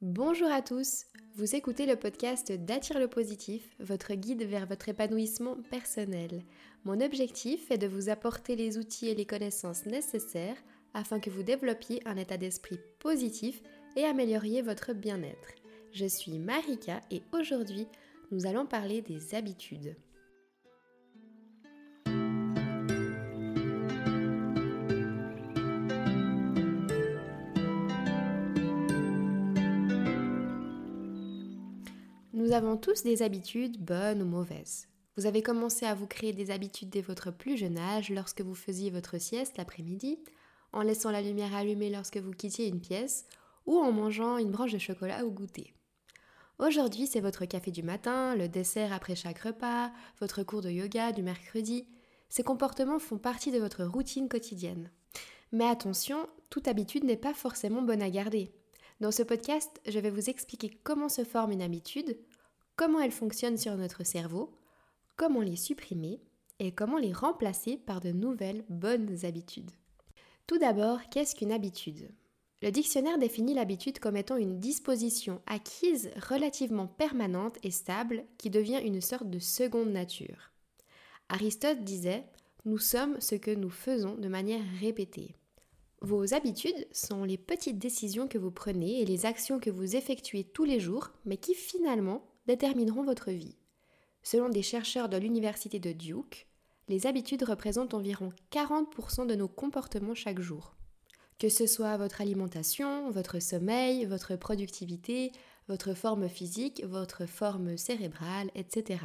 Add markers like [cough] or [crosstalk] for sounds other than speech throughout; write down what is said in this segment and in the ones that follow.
Bonjour à tous, vous écoutez le podcast d'Attire le positif, votre guide vers votre épanouissement personnel. Mon objectif est de vous apporter les outils et les connaissances nécessaires afin que vous développiez un état d'esprit positif et amélioriez votre bien-être. Je suis Marika et aujourd'hui, nous allons parler des habitudes. Avons tous des habitudes, bonnes ou mauvaises. Vous avez commencé à vous créer des habitudes dès votre plus jeune âge lorsque vous faisiez votre sieste l'après-midi, en laissant la lumière allumée lorsque vous quittiez une pièce, ou en mangeant une branche de chocolat au goûter. Aujourd'hui, c'est votre café du matin, le dessert après chaque repas, votre cours de yoga du mercredi. Ces comportements font partie de votre routine quotidienne. Mais attention, toute habitude n'est pas forcément bonne à garder. Dans ce podcast, je vais vous expliquer comment se forme une habitude, comment elles fonctionnent sur notre cerveau, comment les supprimer et comment les remplacer par de nouvelles bonnes habitudes. Tout d'abord, qu'est-ce qu'une habitude? Le dictionnaire définit l'habitude comme étant une disposition acquise relativement permanente et stable qui devient une sorte de seconde nature. Aristote disait Nous sommes ce que nous faisons de manière répétée. Vos habitudes sont les petites décisions que vous prenez et les actions que vous effectuez tous les jours, mais qui finalement détermineront votre vie. Selon des chercheurs de l'université de Duke, les habitudes représentent environ 40% de nos comportements chaque jour. Que ce soit votre alimentation, votre sommeil, votre productivité, votre forme physique, votre forme cérébrale, etc.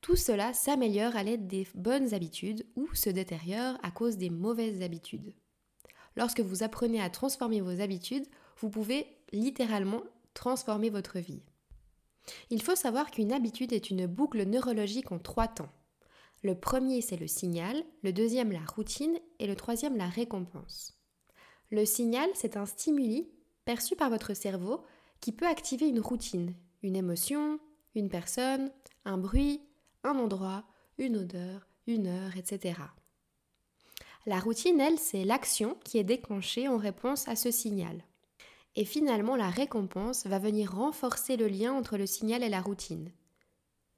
Tout cela s'améliore à l'aide des bonnes habitudes ou se détériore à cause des mauvaises habitudes. Lorsque vous apprenez à transformer vos habitudes, vous pouvez littéralement transformer votre vie. Il faut savoir qu'une habitude est une boucle neurologique en trois temps. Le premier, c'est le signal, le deuxième, la routine, et le troisième, la récompense. Le signal, c'est un stimuli perçu par votre cerveau qui peut activer une routine, une émotion, une personne, un bruit, un endroit, une odeur, une heure, etc. La routine, elle, c'est l'action qui est déclenchée en réponse à ce signal. Et finalement, la récompense va venir renforcer le lien entre le signal et la routine.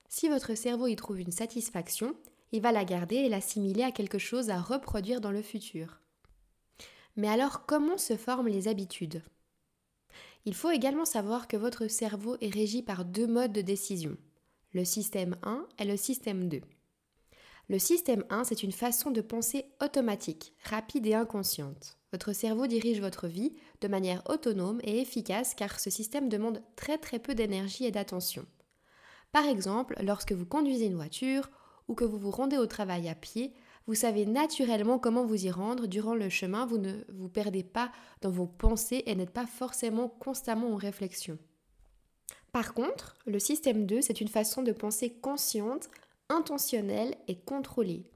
Si votre cerveau y trouve une satisfaction, il va la garder et l'assimiler à quelque chose à reproduire dans le futur. Mais alors, comment se forment les habitudes? Il faut également savoir que votre cerveau est régi par deux modes de décision, le système 1 et le système 2. Le système 1, c'est une façon de penser automatique, rapide et inconsciente. Votre cerveau dirige votre vie de manière autonome et efficace car ce système demande très très peu d'énergie et d'attention. Par exemple, lorsque vous conduisez une voiture ou que vous vous rendez au travail à pied, vous savez naturellement comment vous y rendre durant le chemin, vous ne vous perdez pas dans vos pensées et n'êtes pas forcément constamment en réflexion. Par contre, le système 2, c'est une façon de penser consciente, intentionnelle et contrôlée.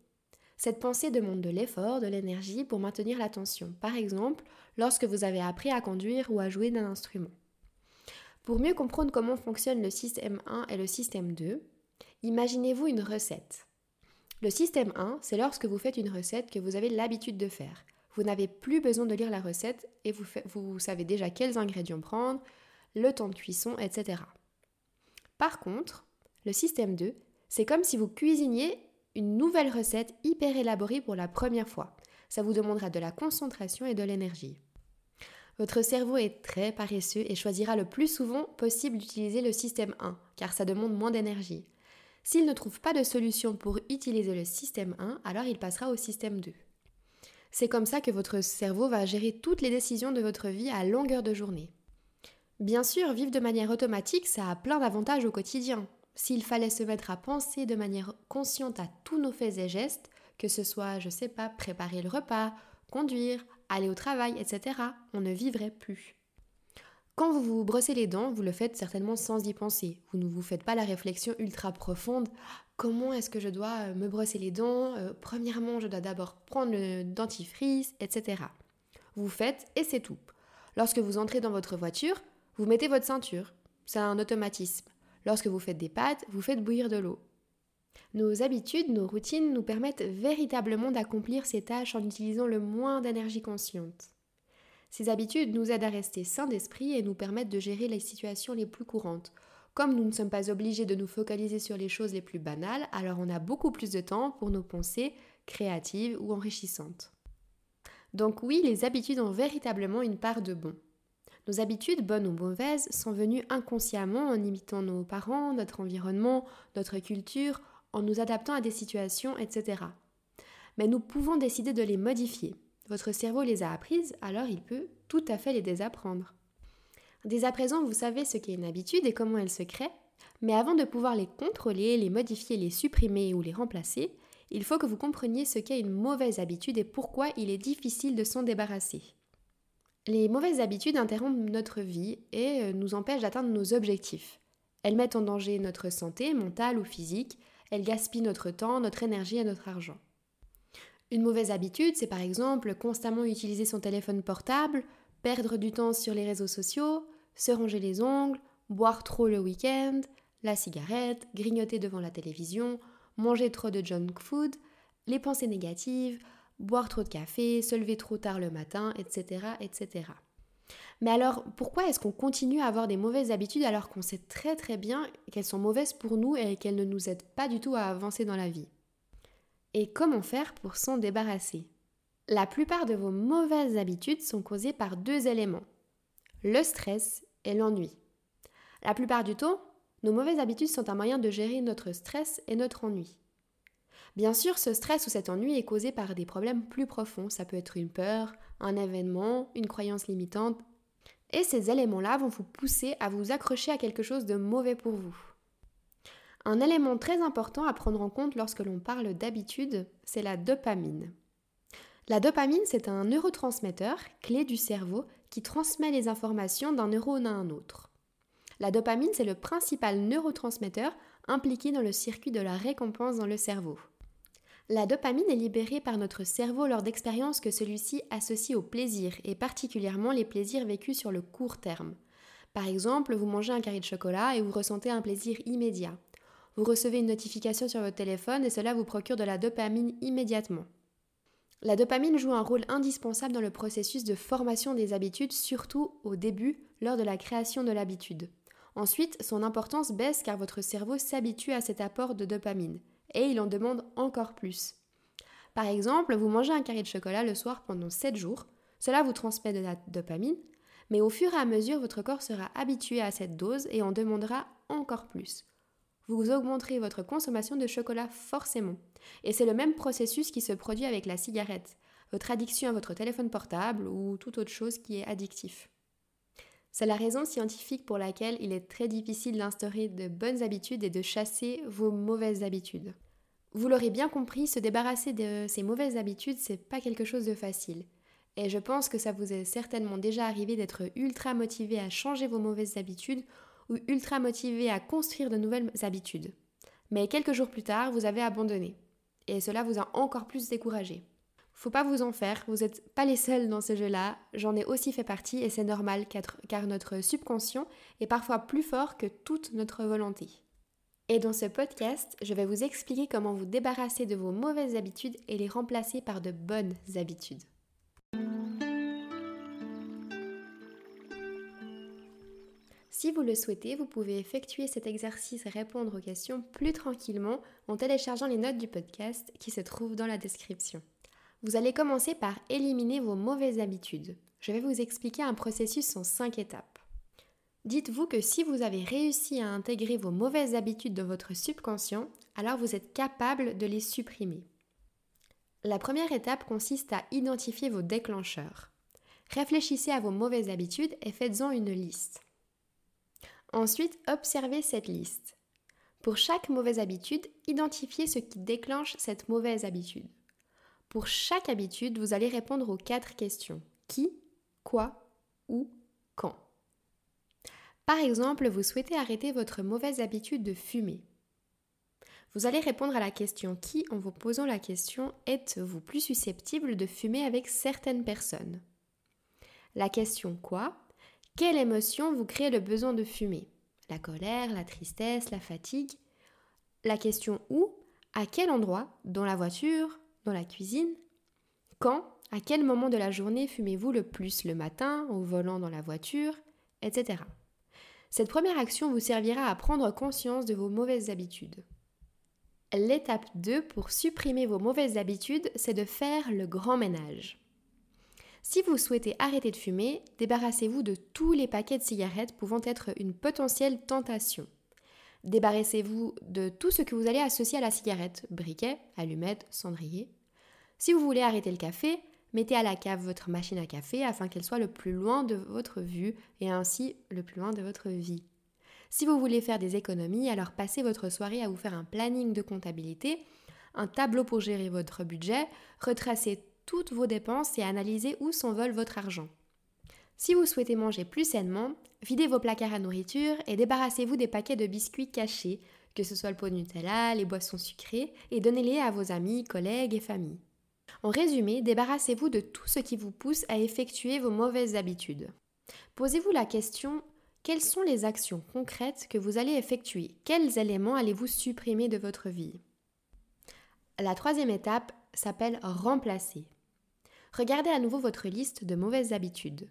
Cette pensée demande de l'effort, de l'énergie pour maintenir l'attention. Par exemple, lorsque vous avez appris à conduire ou à jouer d'un instrument. Pour mieux comprendre comment fonctionne le système 1 et le système 2, imaginez-vous une recette. Le système 1, c'est lorsque vous faites une recette que vous avez l'habitude de faire. Vous n'avez plus besoin de lire la recette et vous, vous savez déjà quels ingrédients prendre, le temps de cuisson, etc. Par contre, le système 2, c'est comme si vous cuisiniez une nouvelle recette hyper élaborée pour la première fois. Ça vous demandera de la concentration et de l'énergie. Votre cerveau est très paresseux et choisira le plus souvent possible d'utiliser le système 1, car ça demande moins d'énergie. S'il ne trouve pas de solution pour utiliser le système 1, alors il passera au système 2. C'est comme ça que votre cerveau va gérer toutes les décisions de votre vie à longueur de journée. Bien sûr, vivre de manière automatique, ça a plein d'avantages au quotidien. S'il fallait se mettre à penser de manière consciente à tous nos faits et gestes, que ce soit, je sais pas, préparer le repas, conduire, aller au travail, etc., on ne vivrait plus. Quand vous vous brossez les dents, vous le faites certainement sans y penser. Vous ne vous faites pas la réflexion ultra profonde. Comment est-ce que je dois euh, me brosser les dents euh, Premièrement, je dois d'abord prendre le dentifrice, etc. Vous faites et c'est tout. Lorsque vous entrez dans votre voiture, vous mettez votre ceinture. C'est un automatisme. Lorsque vous faites des pâtes, vous faites bouillir de l'eau. Nos habitudes, nos routines nous permettent véritablement d'accomplir ces tâches en utilisant le moins d'énergie consciente. Ces habitudes nous aident à rester sains d'esprit et nous permettent de gérer les situations les plus courantes. Comme nous ne sommes pas obligés de nous focaliser sur les choses les plus banales, alors on a beaucoup plus de temps pour nos pensées créatives ou enrichissantes. Donc oui, les habitudes ont véritablement une part de bon. Nos habitudes, bonnes ou mauvaises, sont venues inconsciemment en imitant nos parents, notre environnement, notre culture, en nous adaptant à des situations, etc. Mais nous pouvons décider de les modifier. Votre cerveau les a apprises, alors il peut tout à fait les désapprendre. Dès à présent, vous savez ce qu'est une habitude et comment elle se crée, mais avant de pouvoir les contrôler, les modifier, les supprimer ou les remplacer, il faut que vous compreniez ce qu'est une mauvaise habitude et pourquoi il est difficile de s'en débarrasser. Les mauvaises habitudes interrompent notre vie et euh, nous empêchent d'atteindre nos objectifs. Elles mettent en danger notre santé mentale ou physique, elles gaspillent notre temps, notre énergie et notre argent. Une mauvaise habitude, c'est par exemple constamment utiliser son téléphone portable, perdre du temps sur les réseaux sociaux, se ronger les ongles, boire trop le week-end, la cigarette, grignoter devant la télévision, manger trop de junk food, les pensées négatives, boire trop de café, se lever trop tard le matin, etc. etc. Mais alors, pourquoi est-ce qu'on continue à avoir des mauvaises habitudes alors qu'on sait très très bien qu'elles sont mauvaises pour nous et qu'elles ne nous aident pas du tout à avancer dans la vie? Et comment faire pour s'en débarrasser? La plupart de vos mauvaises habitudes sont causées par deux éléments, le stress et l'ennui. La plupart du temps, nos mauvaises habitudes sont un moyen de gérer notre stress et notre ennui. Bien sûr, ce stress ou cet ennui est causé par des problèmes plus profonds. Ça peut être une peur, un événement, une croyance limitante. Et ces éléments-là vont vous pousser à vous accrocher à quelque chose de mauvais pour vous. Un élément très important à prendre en compte lorsque l'on parle d'habitude, c'est la dopamine. La dopamine, c'est un neurotransmetteur clé du cerveau qui transmet les informations d'un neurone à un autre. La dopamine, c'est le principal neurotransmetteur impliqué dans le circuit de la récompense dans le cerveau. La dopamine est libérée par notre cerveau lors d'expériences que celui-ci associe au plaisir, et particulièrement les plaisirs vécus sur le court terme. Par exemple, vous mangez un carré de chocolat et vous ressentez un plaisir immédiat. Vous recevez une notification sur votre téléphone et cela vous procure de la dopamine immédiatement. La dopamine joue un rôle indispensable dans le processus de formation des habitudes, surtout au début, lors de la création de l'habitude. Ensuite, son importance baisse car votre cerveau s'habitue à cet apport de dopamine et il en demande encore plus. Par exemple, vous mangez un carré de chocolat le soir pendant 7 jours, cela vous transmet de la dopamine, mais au fur et à mesure, votre corps sera habitué à cette dose et en demandera encore plus. Vous augmenterez votre consommation de chocolat forcément. Et c'est le même processus qui se produit avec la cigarette, votre addiction à votre téléphone portable ou toute autre chose qui est addictif. C'est la raison scientifique pour laquelle il est très difficile d'instaurer de bonnes habitudes et de chasser vos mauvaises habitudes. Vous l'aurez bien compris, se débarrasser de ces mauvaises habitudes, c'est pas quelque chose de facile. Et je pense que ça vous est certainement déjà arrivé d'être ultra motivé à changer vos mauvaises habitudes ou ultra motivé à construire de nouvelles habitudes. Mais quelques jours plus tard, vous avez abandonné. Et cela vous a encore plus découragé. Faut pas vous en faire, vous n'êtes pas les seuls dans ce jeu-là, j'en ai aussi fait partie et c'est normal car notre subconscient est parfois plus fort que toute notre volonté. Et dans ce podcast, je vais vous expliquer comment vous débarrasser de vos mauvaises habitudes et les remplacer par de bonnes habitudes. Si vous le souhaitez, vous pouvez effectuer cet exercice et répondre aux questions plus tranquillement en téléchargeant les notes du podcast qui se trouvent dans la description. Vous allez commencer par éliminer vos mauvaises habitudes. Je vais vous expliquer un processus en 5 étapes. Dites-vous que si vous avez réussi à intégrer vos mauvaises habitudes dans votre subconscient, alors vous êtes capable de les supprimer. La première étape consiste à identifier vos déclencheurs. Réfléchissez à vos mauvaises habitudes et faites-en une liste. Ensuite, observez cette liste. Pour chaque mauvaise habitude, identifiez ce qui déclenche cette mauvaise habitude. Pour chaque habitude, vous allez répondre aux quatre questions. Qui, quoi, où, quand. Par exemple, vous souhaitez arrêter votre mauvaise habitude de fumer. Vous allez répondre à la question qui en vous posant la question êtes-vous plus susceptible de fumer avec certaines personnes? La question quoi? Quelle émotion vous crée le besoin de fumer? La colère, la tristesse, la fatigue? La question où? À quel endroit? Dans la voiture? Dans la cuisine Quand À quel moment de la journée fumez-vous le plus le matin, au volant dans la voiture, etc. Cette première action vous servira à prendre conscience de vos mauvaises habitudes. L'étape 2 pour supprimer vos mauvaises habitudes, c'est de faire le grand ménage. Si vous souhaitez arrêter de fumer, débarrassez-vous de tous les paquets de cigarettes pouvant être une potentielle tentation. Débarrassez-vous de tout ce que vous allez associer à la cigarette, briquet, allumettes, cendrier. Si vous voulez arrêter le café, mettez à la cave votre machine à café afin qu'elle soit le plus loin de votre vue et ainsi le plus loin de votre vie. Si vous voulez faire des économies, alors passez votre soirée à vous faire un planning de comptabilité, un tableau pour gérer votre budget, retracez toutes vos dépenses et analysez où s'envole votre argent. Si vous souhaitez manger plus sainement, videz vos placards à nourriture et débarrassez-vous des paquets de biscuits cachés, que ce soit le pot de Nutella, les boissons sucrées, et donnez-les à vos amis, collègues et familles. En résumé, débarrassez-vous de tout ce qui vous pousse à effectuer vos mauvaises habitudes. Posez-vous la question quelles sont les actions concrètes que vous allez effectuer? Quels éléments allez-vous supprimer de votre vie? La troisième étape s'appelle remplacer. Regardez à nouveau votre liste de mauvaises habitudes.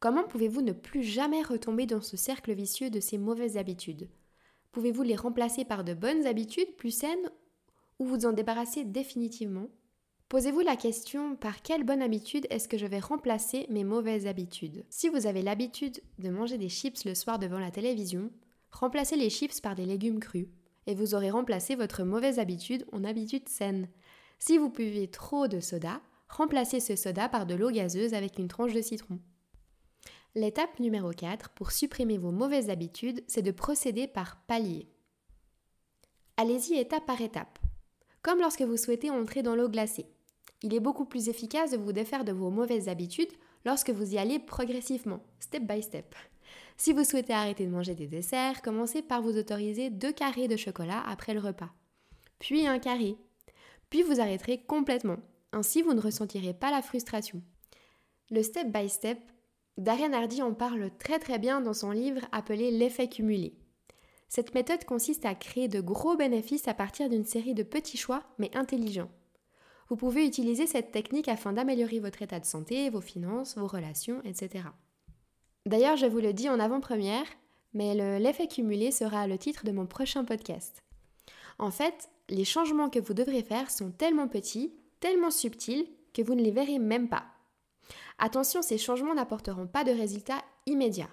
Comment pouvez-vous ne plus jamais retomber dans ce cercle vicieux de ces mauvaises habitudes? Pouvez-vous les remplacer par de bonnes habitudes plus saines ou vous en débarrasser définitivement? Posez-vous la question par quelle bonne habitude est-ce que je vais remplacer mes mauvaises habitudes? Si vous avez l'habitude de manger des chips le soir devant la télévision, remplacez les chips par des légumes crus et vous aurez remplacé votre mauvaise habitude en habitude saine. Si vous buvez trop de soda, remplacez ce soda par de l'eau gazeuse avec une tranche de citron. L'étape numéro 4 pour supprimer vos mauvaises habitudes, c'est de procéder par palier. Allez-y étape par étape. Comme lorsque vous souhaitez entrer dans l'eau glacée. Il est beaucoup plus efficace de vous défaire de vos mauvaises habitudes lorsque vous y allez progressivement, step by step. Si vous souhaitez arrêter de manger des desserts, commencez par vous autoriser deux carrés de chocolat après le repas, puis un carré, puis vous arrêterez complètement. Ainsi, vous ne ressentirez pas la frustration. Le step by step, Darren Hardy en parle très très bien dans son livre appelé L'effet cumulé. Cette méthode consiste à créer de gros bénéfices à partir d'une série de petits choix mais intelligents. Vous pouvez utiliser cette technique afin d'améliorer votre état de santé, vos finances, vos relations, etc. D'ailleurs, je vous le dis en avant-première, mais l'effet cumulé sera le titre de mon prochain podcast. En fait, les changements que vous devrez faire sont tellement petits, tellement subtils, que vous ne les verrez même pas. Attention, ces changements n'apporteront pas de résultats immédiats.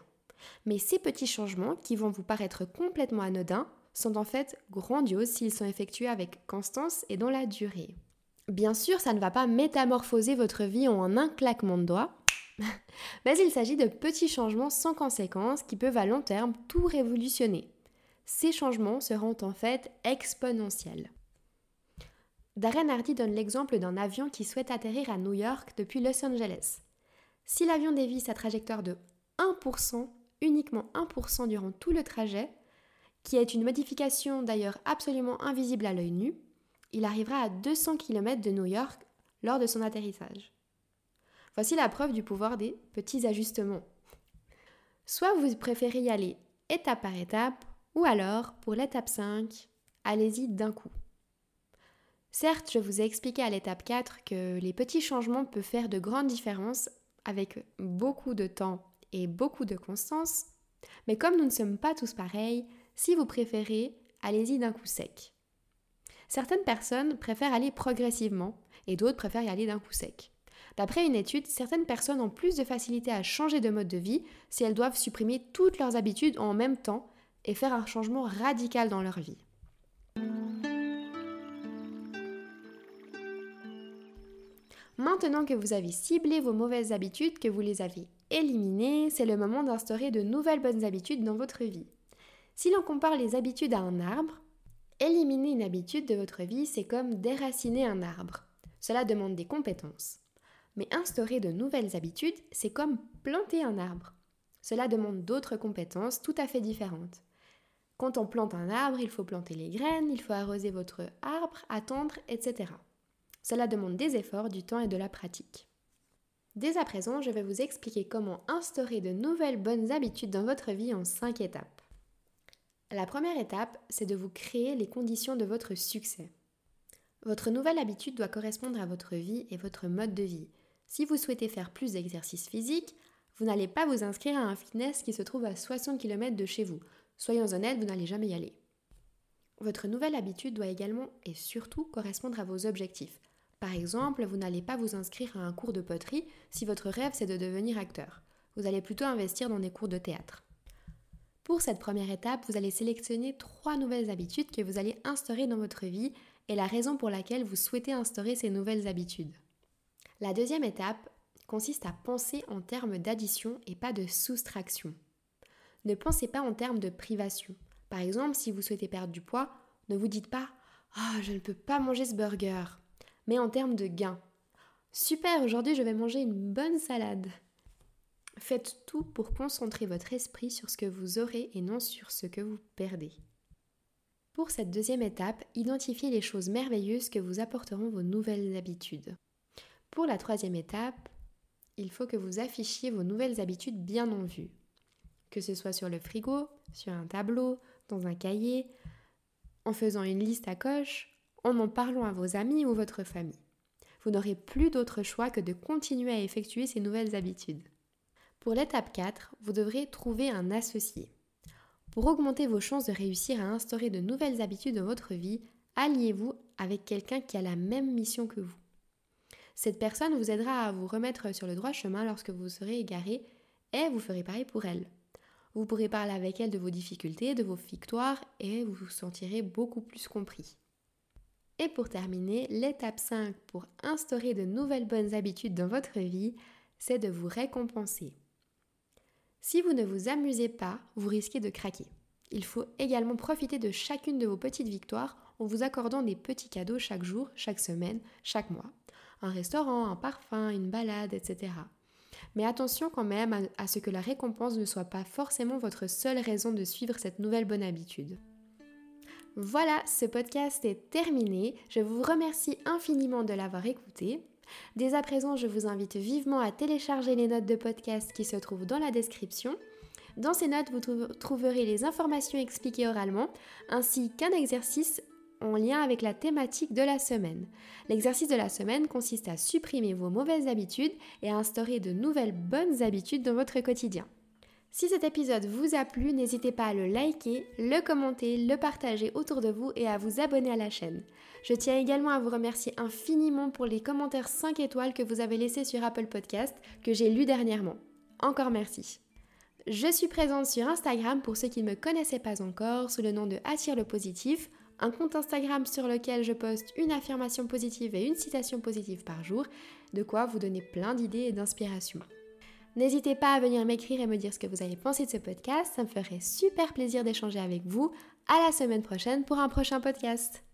Mais ces petits changements, qui vont vous paraître complètement anodins, sont en fait grandioses s'ils sont effectués avec constance et dans la durée. Bien sûr, ça ne va pas métamorphoser votre vie en un claquement de doigts, [laughs] mais il s'agit de petits changements sans conséquences qui peuvent à long terme tout révolutionner. Ces changements seront en fait exponentiels. Darren Hardy donne l'exemple d'un avion qui souhaite atterrir à New York depuis Los Angeles. Si l'avion dévie sa trajectoire de 1%, uniquement 1% durant tout le trajet, qui est une modification d'ailleurs absolument invisible à l'œil nu, il arrivera à 200 km de New York lors de son atterrissage. Voici la preuve du pouvoir des petits ajustements. Soit vous préférez y aller étape par étape, ou alors, pour l'étape 5, allez-y d'un coup. Certes, je vous ai expliqué à l'étape 4 que les petits changements peuvent faire de grandes différences avec beaucoup de temps et beaucoup de constance, mais comme nous ne sommes pas tous pareils, si vous préférez, allez-y d'un coup sec. Certaines personnes préfèrent aller progressivement et d'autres préfèrent y aller d'un coup sec. D'après une étude, certaines personnes ont plus de facilité à changer de mode de vie si elles doivent supprimer toutes leurs habitudes en même temps et faire un changement radical dans leur vie. Maintenant que vous avez ciblé vos mauvaises habitudes, que vous les avez éliminées, c'est le moment d'instaurer de nouvelles bonnes habitudes dans votre vie. Si l'on compare les habitudes à un arbre, Éliminer une habitude de votre vie, c'est comme déraciner un arbre. Cela demande des compétences. Mais instaurer de nouvelles habitudes, c'est comme planter un arbre. Cela demande d'autres compétences tout à fait différentes. Quand on plante un arbre, il faut planter les graines, il faut arroser votre arbre, attendre, etc. Cela demande des efforts, du temps et de la pratique. Dès à présent, je vais vous expliquer comment instaurer de nouvelles bonnes habitudes dans votre vie en 5 étapes. La première étape, c'est de vous créer les conditions de votre succès. Votre nouvelle habitude doit correspondre à votre vie et votre mode de vie. Si vous souhaitez faire plus d'exercices physiques, vous n'allez pas vous inscrire à un fitness qui se trouve à 60 km de chez vous. Soyons honnêtes, vous n'allez jamais y aller. Votre nouvelle habitude doit également et surtout correspondre à vos objectifs. Par exemple, vous n'allez pas vous inscrire à un cours de poterie si votre rêve c'est de devenir acteur. Vous allez plutôt investir dans des cours de théâtre. Pour cette première étape, vous allez sélectionner trois nouvelles habitudes que vous allez instaurer dans votre vie et la raison pour laquelle vous souhaitez instaurer ces nouvelles habitudes. La deuxième étape consiste à penser en termes d'addition et pas de soustraction. Ne pensez pas en termes de privation. Par exemple, si vous souhaitez perdre du poids, ne vous dites pas Ah, je ne peux pas manger ce burger, mais en termes de gain. Super, aujourd'hui je vais manger une bonne salade. Faites tout pour concentrer votre esprit sur ce que vous aurez et non sur ce que vous perdez. Pour cette deuxième étape, identifiez les choses merveilleuses que vous apporteront vos nouvelles habitudes. Pour la troisième étape, il faut que vous affichiez vos nouvelles habitudes bien en vue. Que ce soit sur le frigo, sur un tableau, dans un cahier, en faisant une liste à coche, en en parlant à vos amis ou votre famille. Vous n'aurez plus d'autre choix que de continuer à effectuer ces nouvelles habitudes. Pour l'étape 4, vous devrez trouver un associé. Pour augmenter vos chances de réussir à instaurer de nouvelles habitudes dans votre vie, alliez-vous avec quelqu'un qui a la même mission que vous. Cette personne vous aidera à vous remettre sur le droit chemin lorsque vous serez égaré et vous ferez pareil pour elle. Vous pourrez parler avec elle de vos difficultés, de vos victoires et vous vous sentirez beaucoup plus compris. Et pour terminer, l'étape 5 pour instaurer de nouvelles bonnes habitudes dans votre vie, c'est de vous récompenser. Si vous ne vous amusez pas, vous risquez de craquer. Il faut également profiter de chacune de vos petites victoires en vous accordant des petits cadeaux chaque jour, chaque semaine, chaque mois. Un restaurant, un parfum, une balade, etc. Mais attention quand même à, ce que la récompense ne soit pas forcément votre seule raison de suivre cette nouvelle bonne habitude. Voilà, ce podcast est terminé. Je vous remercie infiniment de l'avoir écouté. Dès à présent, je vous invite vivement à télécharger les notes de podcast qui se trouvent dans la description. Dans ces notes, vous trouverez les informations expliquées oralement, ainsi qu'un exercice en lien avec la thématique de la semaine. L'exercice de la semaine consiste à supprimer vos mauvaises habitudes et à instaurer de nouvelles bonnes habitudes dans votre quotidien. Si cet épisode vous a plu, n'hésitez pas à le liker, le commenter, le partager autour de vous et à vous abonner à la chaîne. Je tiens également à vous remercier infiniment pour les commentaires 5 étoiles que vous avez laissés sur Apple Podcast que j'ai lus dernièrement. Encore merci. Je suis présente sur Instagram pour ceux qui ne me connaissaient pas encore sous le nom de Attire le positif un compte Instagram sur lequel je poste une affirmation positive et une citation positive par jour, de quoi vous donner plein d'idées et d'inspiration. N'hésitez pas à venir m'écrire et me dire ce que vous avez pensé de ce podcast, ça me ferait super plaisir d'échanger avec vous. À la semaine prochaine pour un prochain podcast.